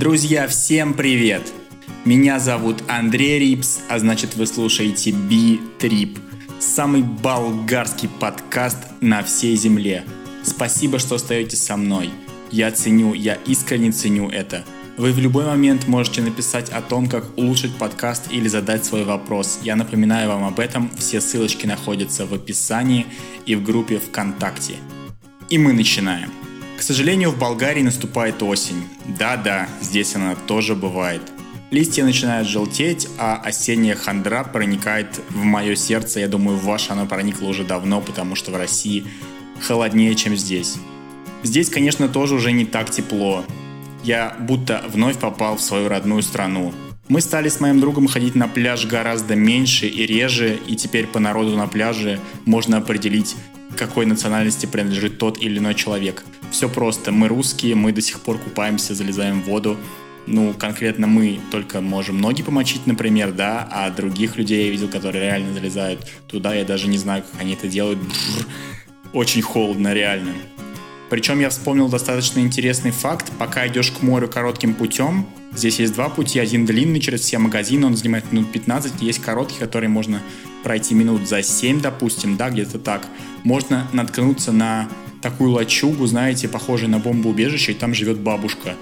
Друзья, всем привет! Меня зовут Андрей Рипс, а значит вы слушаете Би-Трип, самый болгарский подкаст на всей земле. Спасибо, что остаетесь со мной. Я ценю, я искренне ценю это. Вы в любой момент можете написать о том, как улучшить подкаст или задать свой вопрос. Я напоминаю вам об этом, все ссылочки находятся в описании и в группе ВКонтакте. И мы начинаем. К сожалению, в Болгарии наступает осень. Да-да, здесь она тоже бывает. Листья начинают желтеть, а осенняя хандра проникает в мое сердце. Я думаю, в ваше оно проникло уже давно, потому что в России холоднее, чем здесь. Здесь, конечно, тоже уже не так тепло. Я будто вновь попал в свою родную страну. Мы стали с моим другом ходить на пляж гораздо меньше и реже, и теперь по народу на пляже можно определить, какой национальности принадлежит тот или иной человек. Все просто. Мы русские, мы до сих пор купаемся, залезаем в воду. Ну, конкретно мы только можем ноги помочить, например, да, а других людей я видел, которые реально залезают туда, я даже не знаю, как они это делают. Бррр. Очень холодно, реально. Причем я вспомнил достаточно интересный факт. Пока идешь к морю коротким путем, здесь есть два пути. Один длинный через все магазины, он занимает минут 15. Есть короткий, который можно пройти минут за 7, допустим, да, где-то так. Можно наткнуться на такую лачугу, знаете, похожую на бомбоубежище, и там живет бабушка.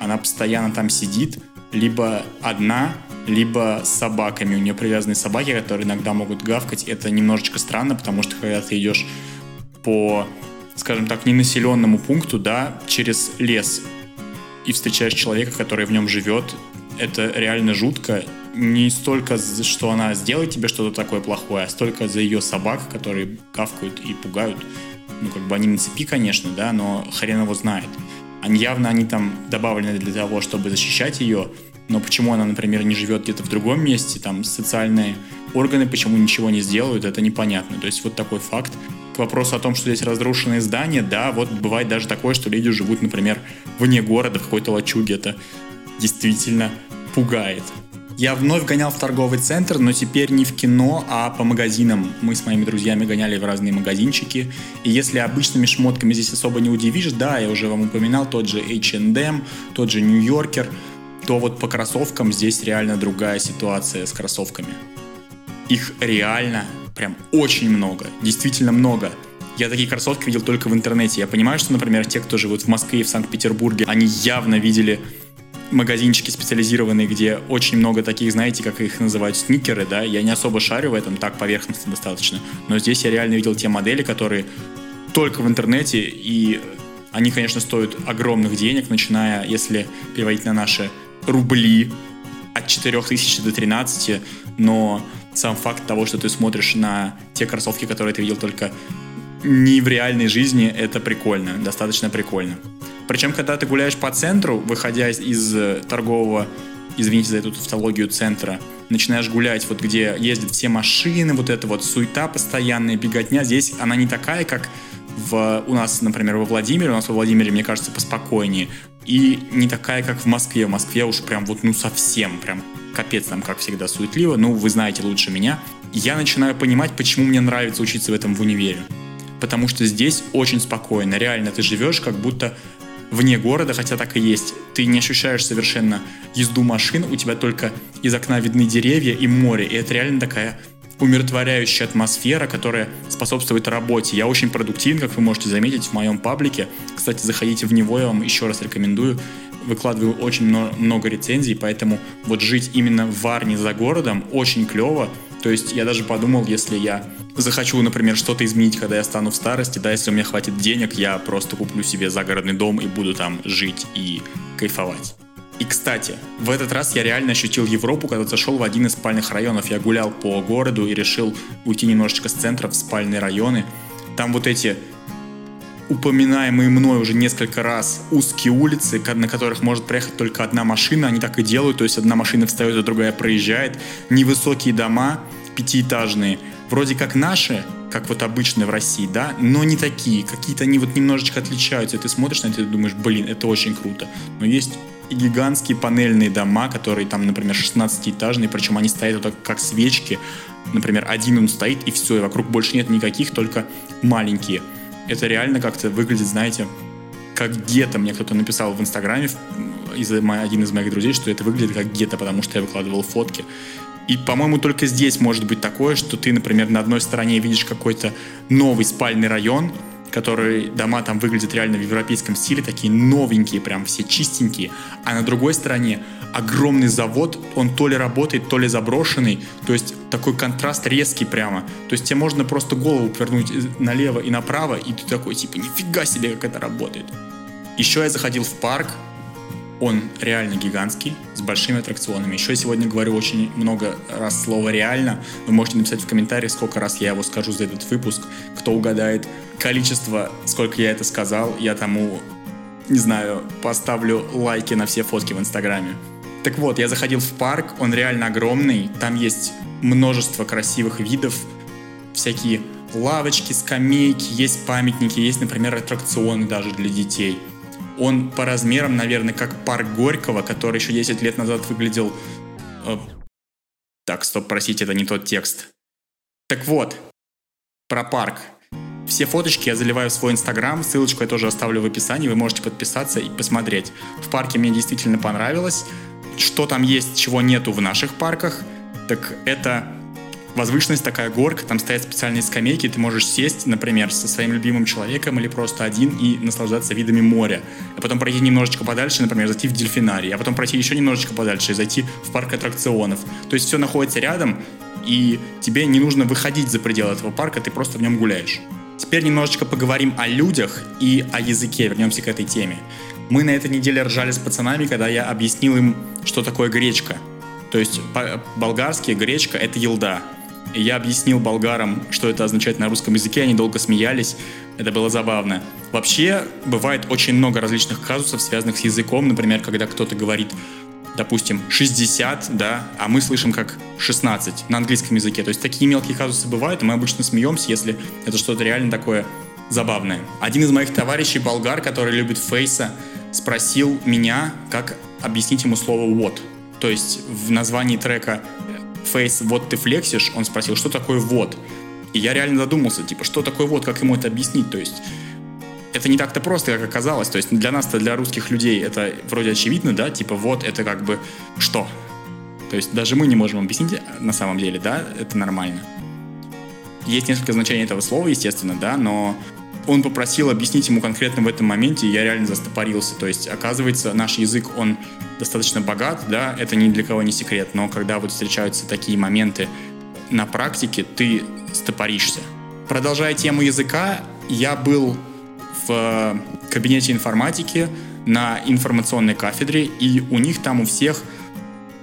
Она постоянно там сидит, либо одна, либо с собаками. У нее привязаны собаки, которые иногда могут гавкать. Это немножечко странно, потому что когда ты идешь по скажем так, ненаселенному пункту, да, через лес и встречаешь человека, который в нем живет, это реально жутко. Не столько, что она сделает тебе что-то такое плохое, а столько за ее собак, которые кавкают и пугают. Ну, как бы они на цепи, конечно, да, но хрен его знает. Они явно они там добавлены для того, чтобы защищать ее, но почему она, например, не живет где-то в другом месте, там социальные органы почему ничего не сделают, это непонятно. То есть вот такой факт вопросу о том, что здесь разрушенные здания, да, вот бывает даже такое, что люди живут, например, вне города, в какой-то лачуге. Это действительно пугает. Я вновь гонял в торговый центр, но теперь не в кино, а по магазинам. Мы с моими друзьями гоняли в разные магазинчики. И если обычными шмотками здесь особо не удивишь, да, я уже вам упоминал тот же H&M, тот же New Yorker, то вот по кроссовкам здесь реально другая ситуация с кроссовками. Их реально прям очень много, действительно много. Я такие кроссовки видел только в интернете. Я понимаю, что, например, те, кто живут в Москве и в Санкт-Петербурге, они явно видели магазинчики специализированные, где очень много таких, знаете, как их называют, сникеры, да, я не особо шарю в этом, так поверхностно достаточно, но здесь я реально видел те модели, которые только в интернете, и они, конечно, стоят огромных денег, начиная, если переводить на наши рубли, от 4000 до 13, но сам факт того, что ты смотришь на те кроссовки, которые ты видел только не в реальной жизни, это прикольно, достаточно прикольно. Причем, когда ты гуляешь по центру, выходя из э, торгового, извините за эту тавтологию, центра, начинаешь гулять, вот где ездят все машины, вот эта вот суета постоянная, беготня, здесь она не такая, как в, у нас, например, во Владимире, у нас во Владимире, мне кажется, поспокойнее, и не такая, как в Москве. В Москве уж прям вот, ну, совсем, прям капец там, как всегда, суетливо. Ну, вы знаете лучше меня. Я начинаю понимать, почему мне нравится учиться в этом в универе. Потому что здесь очень спокойно. Реально, ты живешь как будто вне города, хотя так и есть. Ты не ощущаешь совершенно езду машин, у тебя только из окна видны деревья и море. И это реально такая умиротворяющая атмосфера, которая способствует работе. Я очень продуктивен, как вы можете заметить в моем паблике. Кстати, заходите в него, я вам еще раз рекомендую. Выкладываю очень много рецензий, поэтому вот жить именно в Варне за городом очень клево. То есть я даже подумал, если я захочу, например, что-то изменить, когда я стану в старости, да, если у меня хватит денег, я просто куплю себе загородный дом и буду там жить и кайфовать. И, кстати, в этот раз я реально ощутил Европу, когда зашел в один из спальных районов. Я гулял по городу и решил уйти немножечко с центра в спальные районы. Там вот эти упоминаемые мной уже несколько раз узкие улицы, на которых может проехать только одна машина, они так и делают, то есть одна машина встает, а другая проезжает. Невысокие дома, пятиэтажные, вроде как наши, как вот обычные в России, да, но не такие, какие-то они вот немножечко отличаются, ты смотришь на это и думаешь, блин, это очень круто. Но есть и гигантские панельные дома, которые там, например, 16-этажные, причем они стоят вот как свечки. Например, один он стоит, и все, и вокруг больше нет никаких, только маленькие. Это реально как-то выглядит, знаете, как гетто. Мне кто-то написал в Инстаграме из, один из моих друзей, что это выглядит как гетто, потому что я выкладывал фотки. И, по-моему, только здесь может быть такое, что ты, например, на одной стороне видишь какой-то новый спальный район, который дома там выглядят реально в европейском стиле, такие новенькие, прям все чистенькие, а на другой стороне огромный завод, он то ли работает, то ли заброшенный, то есть такой контраст резкий прямо, то есть тебе можно просто голову повернуть налево и направо, и ты такой, типа, нифига себе, как это работает. Еще я заходил в парк, он реально гигантский, с большими аттракционами. Еще я сегодня говорю очень много раз слово «реально». Вы можете написать в комментариях, сколько раз я его скажу за этот выпуск. Кто угадает количество, сколько я это сказал, я тому, не знаю, поставлю лайки на все фотки в Инстаграме. Так вот, я заходил в парк, он реально огромный. Там есть множество красивых видов, всякие лавочки, скамейки, есть памятники, есть, например, аттракционы даже для детей – он по размерам, наверное, как парк Горького, который еще 10 лет назад выглядел... Э, так, стоп, простите, это не тот текст. Так вот, про парк. Все фоточки я заливаю в свой инстаграм, ссылочку я тоже оставлю в описании, вы можете подписаться и посмотреть. В парке мне действительно понравилось. Что там есть, чего нету в наших парках, так это возвышенность такая горка, там стоят специальные скамейки, ты можешь сесть, например, со своим любимым человеком или просто один и наслаждаться видами моря. А потом пройти немножечко подальше, например, зайти в дельфинарий, а потом пройти еще немножечко подальше и зайти в парк аттракционов. То есть все находится рядом, и тебе не нужно выходить за пределы этого парка, ты просто в нем гуляешь. Теперь немножечко поговорим о людях и о языке, вернемся к этой теме. Мы на этой неделе ржали с пацанами, когда я объяснил им, что такое гречка. То есть болгарский гречка — это елда. Я объяснил болгарам, что это означает на русском языке, они долго смеялись, это было забавно. Вообще, бывает очень много различных казусов, связанных с языком, например, когда кто-то говорит, допустим, 60, да, а мы слышим как 16 на английском языке. То есть такие мелкие казусы бывают, и мы обычно смеемся, если это что-то реально такое забавное. Один из моих товарищей, болгар, который любит фейса, спросил меня, как объяснить ему слово «what». То есть в названии трека Face, вот ты флексишь, он спросил, что такое вот. И я реально задумался, типа, что такое вот, как ему это объяснить, то есть это не так-то просто, как оказалось. То есть для нас-то, для русских людей, это вроде очевидно, да, типа вот это как бы что? То есть даже мы не можем объяснить на самом деле, да, это нормально. Есть несколько значений этого слова, естественно, да, но он попросил объяснить ему конкретно в этом моменте, и я реально застопорился. То есть, оказывается, наш язык, он достаточно богат, да, это ни для кого не секрет, но когда вот встречаются такие моменты на практике, ты стопоришься. Продолжая тему языка, я был в э, кабинете информатики на информационной кафедре, и у них там у всех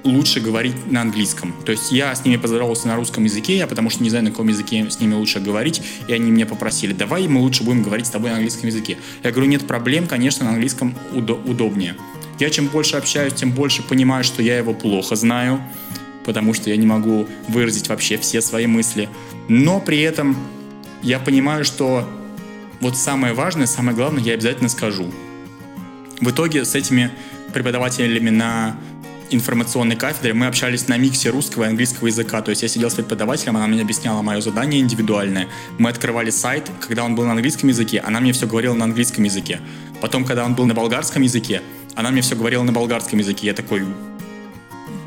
лучше говорить на английском. То есть я с ними поздоровался на русском языке, я потому что не знаю, на каком языке с ними лучше говорить, и они мне попросили, давай мы лучше будем говорить с тобой на английском языке. Я говорю, нет проблем, конечно, на английском удо- удобнее. Я чем больше общаюсь, тем больше понимаю, что я его плохо знаю, потому что я не могу выразить вообще все свои мысли. Но при этом я понимаю, что вот самое важное, самое главное я обязательно скажу. В итоге с этими преподавателями на информационной кафедре мы общались на миксе русского и английского языка. То есть я сидел с преподавателем, она мне объясняла мое задание индивидуальное. Мы открывали сайт, когда он был на английском языке, она мне все говорила на английском языке. Потом, когда он был на болгарском языке, она мне все говорила на болгарском языке. Я такой,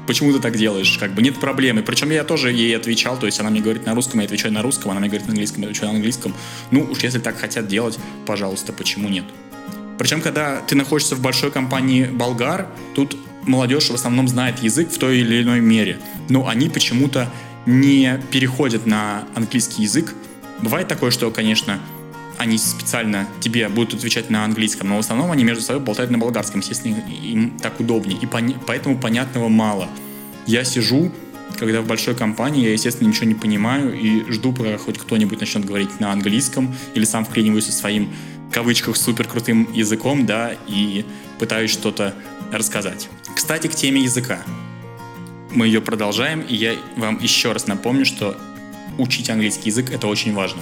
почему ты так делаешь? Как бы нет проблемы. Причем я тоже ей отвечал, то есть она мне говорит на русском, я отвечаю на русском, она мне говорит на английском, я отвечаю на английском. Ну, уж если так хотят делать, пожалуйста, почему нет? Причем, когда ты находишься в большой компании болгар, тут молодежь в основном знает язык в той или иной мере, но они почему-то не переходят на английский язык. Бывает такое, что, конечно, они специально тебе будут отвечать на английском, но в основном они между собой болтают на болгарском, естественно, им так удобнее, и пони- поэтому понятного мало. Я сижу, когда в большой компании, я, естественно, ничего не понимаю и жду, пока хоть кто-нибудь начнет говорить на английском, или сам вклиниваюсь со своим, в кавычках, супер крутым языком, да, и пытаюсь что-то рассказать. Кстати, к теме языка. Мы ее продолжаем, и я вам еще раз напомню, что учить английский язык — это очень важно.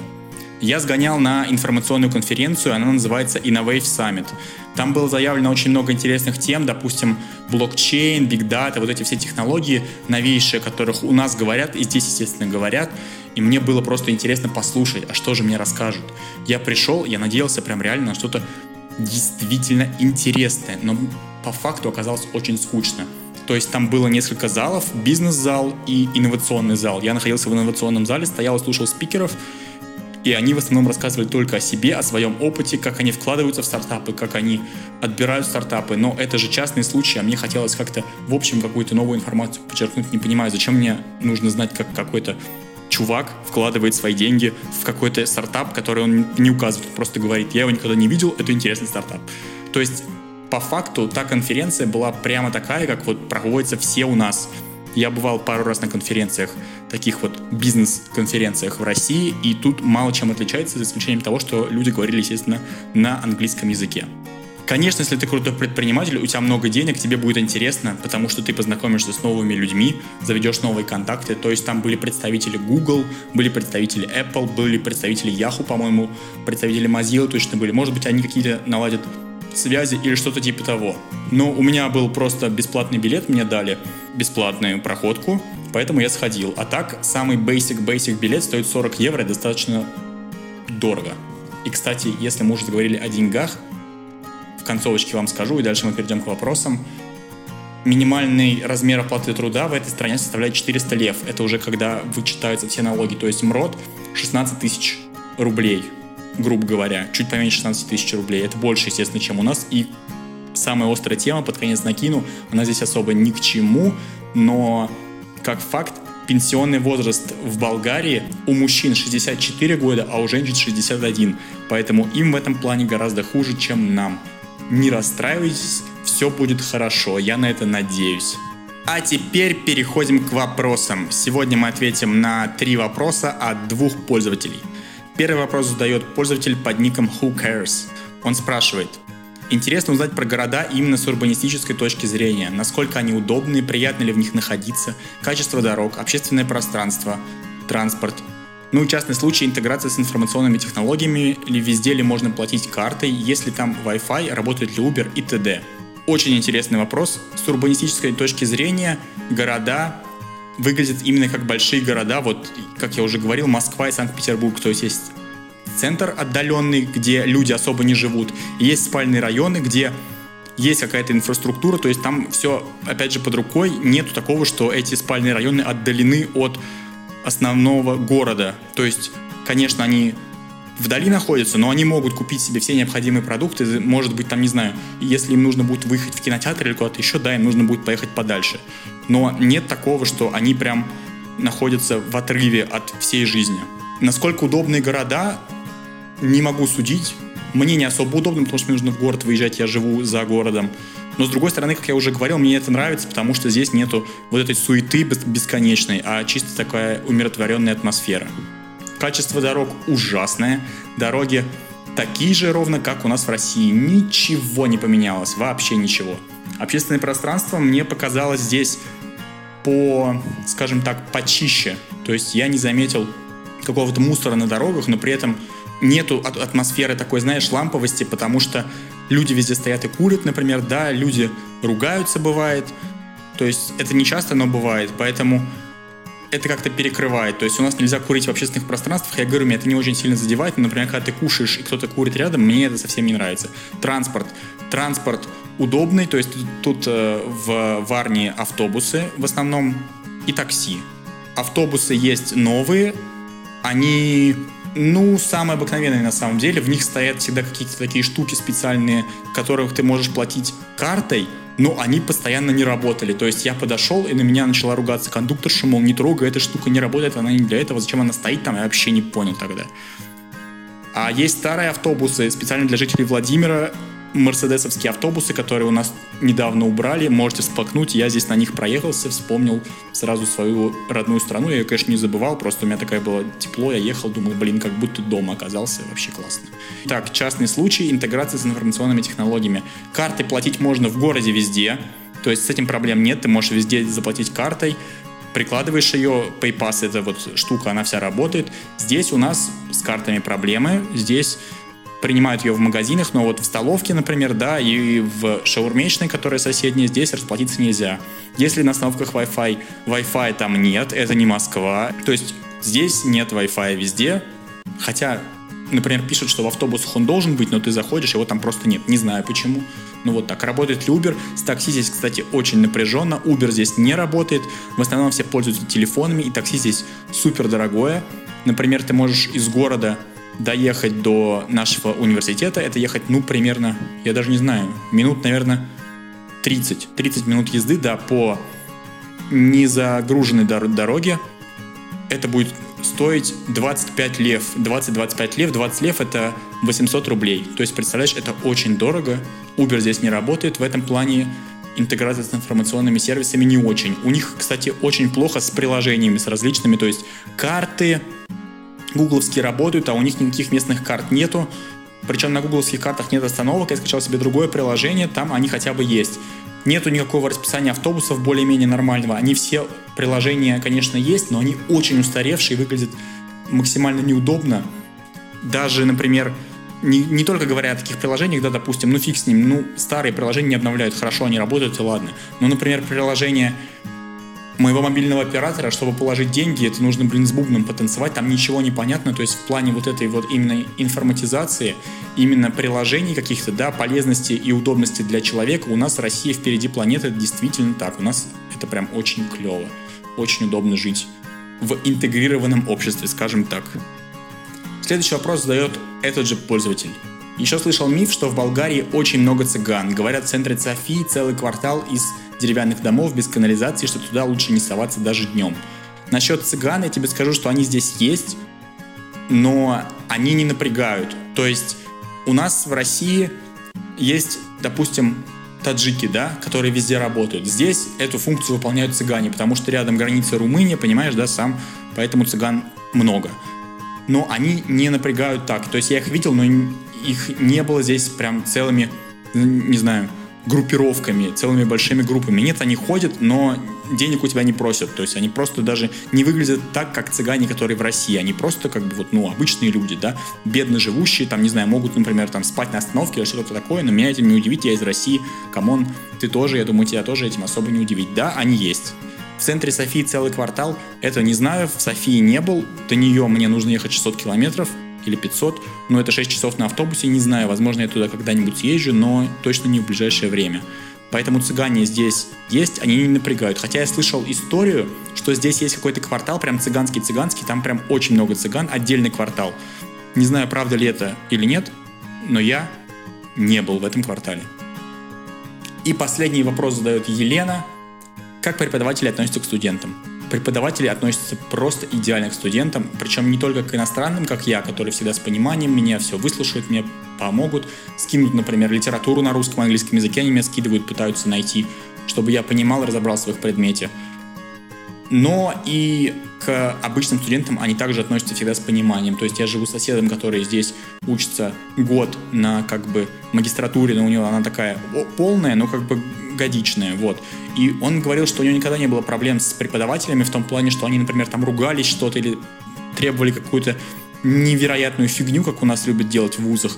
Я сгонял на информационную конференцую, она называется Innovate Summit. Там было заявлено очень много интересных тем, допустим, блокчейн, биг дата, вот эти все технологии новейшие, о которых у нас говорят, и здесь, естественно, говорят. И мне было просто интересно послушать, а что же мне расскажут. Я пришел, я надеялся прям реально на что-то действительно интересное, но по факту оказалось очень скучно. То есть там было несколько залов, бизнес-зал и инновационный зал. Я находился в инновационном зале, стоял и слушал спикеров, и они в основном рассказывали только о себе, о своем опыте, как они вкладываются в стартапы, как они отбирают стартапы. Но это же частный случай, а мне хотелось как-то в общем какую-то новую информацию подчеркнуть. Не понимаю, зачем мне нужно знать, как какой-то чувак вкладывает свои деньги в какой-то стартап, который он не указывает, просто говорит, я его никогда не видел, это интересный стартап. То есть по факту та конференция была прямо такая, как вот проводятся все у нас. Я бывал пару раз на конференциях, таких вот бизнес-конференциях в России, и тут мало чем отличается, за исключением того, что люди говорили, естественно, на английском языке. Конечно, если ты крутой предприниматель, у тебя много денег, тебе будет интересно, потому что ты познакомишься с новыми людьми, заведешь новые контакты. То есть там были представители Google, были представители Apple, были представители Yahoo, по-моему, представители Mozilla точно были. Может быть, они какие-то наладят связи или что-то типа того. Но у меня был просто бесплатный билет, мне дали бесплатную проходку, поэтому я сходил. А так, самый basic-basic билет стоит 40 евро, достаточно дорого. И, кстати, если мы уже заговорили о деньгах, концовочке вам скажу, и дальше мы перейдем к вопросам. Минимальный размер оплаты труда в этой стране составляет 400 лев. Это уже когда вычитаются все налоги. То есть МРОД 16 тысяч рублей грубо говоря, чуть поменьше 16 тысяч рублей. Это больше, естественно, чем у нас. И самая острая тема, под конец накину, она здесь особо ни к чему, но как факт, пенсионный возраст в Болгарии у мужчин 64 года, а у женщин 61. Поэтому им в этом плане гораздо хуже, чем нам. Не расстраивайтесь, все будет хорошо, я на это надеюсь. А теперь переходим к вопросам. Сегодня мы ответим на три вопроса от двух пользователей – Первый вопрос задает пользователь под ником Who Cares. Он спрашивает, Интересно узнать про города именно с урбанистической точки зрения. Насколько они удобны, приятно ли в них находиться, качество дорог, общественное пространство, транспорт. Ну и частный случай интеграция с информационными технологиями, или везде ли можно платить картой, если там Wi-Fi, работает ли Uber и т.д. Очень интересный вопрос. С урбанистической точки зрения города выглядят именно как большие города. Вот, как я уже говорил, Москва и Санкт-Петербург. То есть есть центр отдаленный, где люди особо не живут. Есть спальные районы, где есть какая-то инфраструктура, то есть там все, опять же, под рукой. Нету такого, что эти спальные районы отдалены от основного города. То есть, конечно, они вдали находятся, но они могут купить себе все необходимые продукты. Может быть, там, не знаю, если им нужно будет выехать в кинотеатр или куда-то еще, да, им нужно будет поехать подальше. Но нет такого, что они прям находятся в отрыве от всей жизни. Насколько удобные города, не могу судить. Мне не особо удобно, потому что мне нужно в город выезжать, я живу за городом. Но с другой стороны, как я уже говорил, мне это нравится, потому что здесь нету вот этой суеты бесконечной, а чисто такая умиротворенная атмосфера. Качество дорог ужасное. Дороги такие же ровно, как у нас в России. Ничего не поменялось, вообще ничего. Общественное пространство мне показалось здесь по, скажем так, почище. То есть я не заметил какого-то мусора на дорогах, но при этом нету атмосферы такой, знаешь, ламповости, потому что люди везде стоят и курят, например, да, люди ругаются, бывает. То есть это не часто, но бывает. Поэтому это как-то перекрывает. То есть у нас нельзя курить в общественных пространствах. Я говорю, меня это не очень сильно задевает. Например, когда ты кушаешь и кто-то курит рядом, мне это совсем не нравится. Транспорт. Транспорт удобный. То есть тут э, в Варне автобусы в основном и такси. Автобусы есть новые. Они ну, самые обыкновенные на самом деле. В них стоят всегда какие-то такие штуки специальные, которых ты можешь платить картой, но они постоянно не работали. То есть я подошел, и на меня начала ругаться кондукторша, мол, не трогай, эта штука не работает, она не для этого, зачем она стоит там, я вообще не понял тогда. А есть старые автобусы специально для жителей Владимира, мерседесовские автобусы, которые у нас недавно убрали, можете всплакнуть. Я здесь на них проехался, вспомнил сразу свою родную страну. Я ее, конечно, не забывал, просто у меня такая было тепло, я ехал, думал, блин, как будто дома оказался, вообще классно. Так, частный случай, интеграция с информационными технологиями. Карты платить можно в городе везде, то есть с этим проблем нет, ты можешь везде заплатить картой, прикладываешь ее, PayPass эта вот штука, она вся работает. Здесь у нас с картами проблемы, здесь принимают ее в магазинах, но вот в столовке, например, да, и в шаурмечной, которая соседняя, здесь расплатиться нельзя. Если на остановках Wi-Fi, Wi-Fi там нет, это не Москва, то есть здесь нет Wi-Fi везде, хотя например, пишут, что в автобусах он должен быть, но ты заходишь, его там просто нет. Не знаю почему. Ну вот так. Работает ли Uber? С такси здесь, кстати, очень напряженно. Uber здесь не работает. В основном все пользуются телефонами, и такси здесь супер дорогое. Например, ты можешь из города доехать до нашего университета. Это ехать, ну, примерно, я даже не знаю, минут, наверное, 30. 30 минут езды, да, по незагруженной дороге. Это будет стоить 25 лев. 20-25 лев. 20 лев это 800 рублей. То есть, представляешь, это очень дорого. Uber здесь не работает. В этом плане интеграция с информационными сервисами не очень. У них, кстати, очень плохо с приложениями, с различными. То есть карты гугловские работают, а у них никаких местных карт нету. Причем на гугловских картах нет остановок. Я скачал себе другое приложение, там они хотя бы есть. Нету никакого расписания автобусов более-менее нормального. Они все приложения, конечно, есть, но они очень устаревшие, выглядят максимально неудобно. Даже, например, не, не только говоря о таких приложениях, да, допустим, ну фиг с ним, ну старые приложения не обновляют, хорошо, они работают, и ладно. Но, например, приложение моего мобильного оператора, чтобы положить деньги, это нужно, блин, с бубном потанцевать, там ничего не понятно, то есть в плане вот этой вот именно информатизации, именно приложений каких-то, да, полезности и удобности для человека, у нас Россия впереди планеты, это действительно так, у нас это прям очень клево, очень удобно жить в интегрированном обществе, скажем так. Следующий вопрос задает этот же пользователь. Еще слышал миф, что в Болгарии очень много цыган. Говорят, в центре Софии целый квартал из деревянных домов без канализации, что туда лучше не соваться даже днем. Насчет цыган я тебе скажу, что они здесь есть, но они не напрягают. То есть у нас в России есть, допустим, таджики, да, которые везде работают. Здесь эту функцию выполняют цыгане, потому что рядом граница Румыния, понимаешь, да, сам, поэтому цыган много. Но они не напрягают так. То есть я их видел, но их не было здесь прям целыми, не знаю, группировками, целыми большими группами. Нет, они ходят, но денег у тебя не просят. То есть они просто даже не выглядят так, как цыгане, которые в России. Они просто как бы вот, ну, обычные люди, да, бедно живущие, там, не знаю, могут, например, там спать на остановке или что-то такое, но меня этим не удивить, я из России, come on, ты тоже, я думаю, тебя тоже этим особо не удивить. Да, они есть. В центре Софии целый квартал, это не знаю, в Софии не был, до нее мне нужно ехать 600 километров, или 500, но это 6 часов на автобусе, не знаю, возможно, я туда когда-нибудь съезжу, но точно не в ближайшее время. Поэтому цыгане здесь есть, они не напрягают. Хотя я слышал историю, что здесь есть какой-то квартал, прям цыганский-цыганский, там прям очень много цыган, отдельный квартал. Не знаю, правда ли это или нет, но я не был в этом квартале. И последний вопрос задает Елена. Как преподаватели относятся к студентам? Преподаватели относятся просто идеально к студентам, причем не только к иностранным, как я, которые всегда с пониманием меня все выслушают, мне помогут, скинут, например, литературу на русском, английском языке, они меня скидывают, пытаются найти, чтобы я понимал разобрался в их предмете. Но и к обычным студентам они также относятся всегда с пониманием. То есть я живу с соседом, который здесь учится год на как бы магистратуре, но у него она такая полная, но как бы годичная, вот. И он говорил, что у него никогда не было проблем с преподавателями в том плане, что они, например, там ругались что-то или требовали какую-то невероятную фигню, как у нас любят делать в вузах.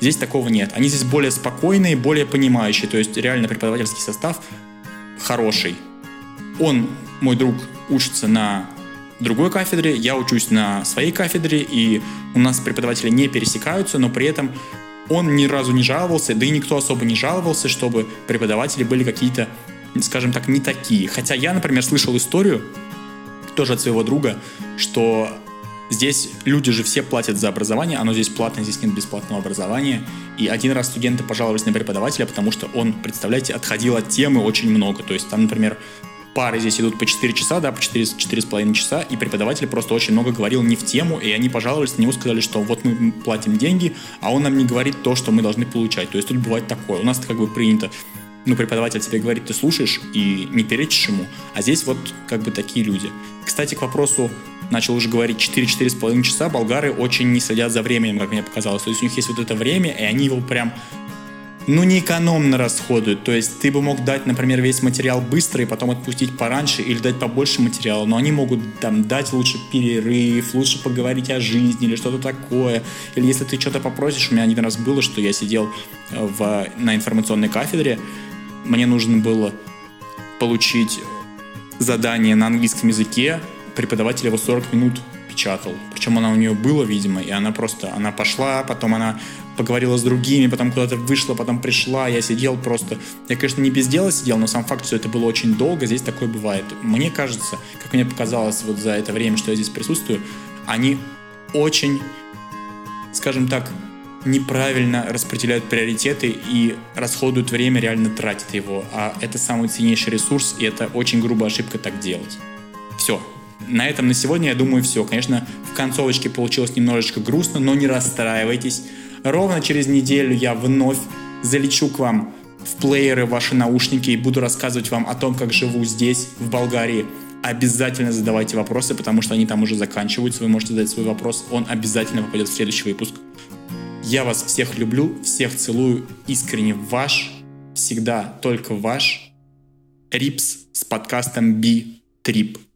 Здесь такого нет. Они здесь более спокойные, более понимающие. То есть реально преподавательский состав хороший. Он, мой друг, учится на другой кафедре, я учусь на своей кафедре, и у нас преподаватели не пересекаются, но при этом он ни разу не жаловался, да и никто особо не жаловался, чтобы преподаватели были какие-то, скажем так, не такие. Хотя я, например, слышал историю, тоже от своего друга, что здесь люди же все платят за образование, оно здесь платное, здесь нет бесплатного образования. И один раз студенты пожаловались на преподавателя, потому что он, представляете, отходил от темы очень много. То есть там, например, пары здесь идут по 4 часа, да, по 4, 4,5 часа, и преподаватель просто очень много говорил не в тему, и они пожаловались на него, сказали, что вот мы платим деньги, а он нам не говорит то, что мы должны получать. То есть тут бывает такое. У нас как бы принято ну, преподаватель тебе говорит, ты слушаешь и не перечишь ему, а здесь вот как бы такие люди. Кстати, к вопросу, начал уже говорить 4-4,5 часа, болгары очень не следят за временем, как мне показалось. То есть у них есть вот это время, и они его прям ну, не экономно расходуют. То есть ты бы мог дать, например, весь материал быстро и потом отпустить пораньше или дать побольше материала, но они могут там дать лучше перерыв, лучше поговорить о жизни или что-то такое. Или если ты что-то попросишь, у меня один раз было, что я сидел э, в, на информационной кафедре, мне нужно было получить задание на английском языке, преподаватель его 40 минут распечатал. Причем она у нее была, видимо, и она просто, она пошла, потом она поговорила с другими, потом куда-то вышла, потом пришла, я сидел просто... Я, конечно, не без дела сидел, но сам факт, что это было очень долго, здесь такое бывает. Мне кажется, как мне показалось вот за это время, что я здесь присутствую, они очень, скажем так, неправильно распределяют приоритеты и расходуют время, реально тратят его. А это самый ценнейший ресурс, и это очень грубая ошибка так делать. Все. На этом на сегодня, я думаю, все. Конечно, в концовочке получилось немножечко грустно, но не расстраивайтесь. Ровно через неделю я вновь залечу к вам в плееры ваши наушники и буду рассказывать вам о том, как живу здесь, в Болгарии. Обязательно задавайте вопросы, потому что они там уже заканчиваются. Вы можете задать свой вопрос, он обязательно попадет в следующий выпуск. Я вас всех люблю, всех целую, искренне ваш, всегда только ваш, Рипс с подкастом B-Trip.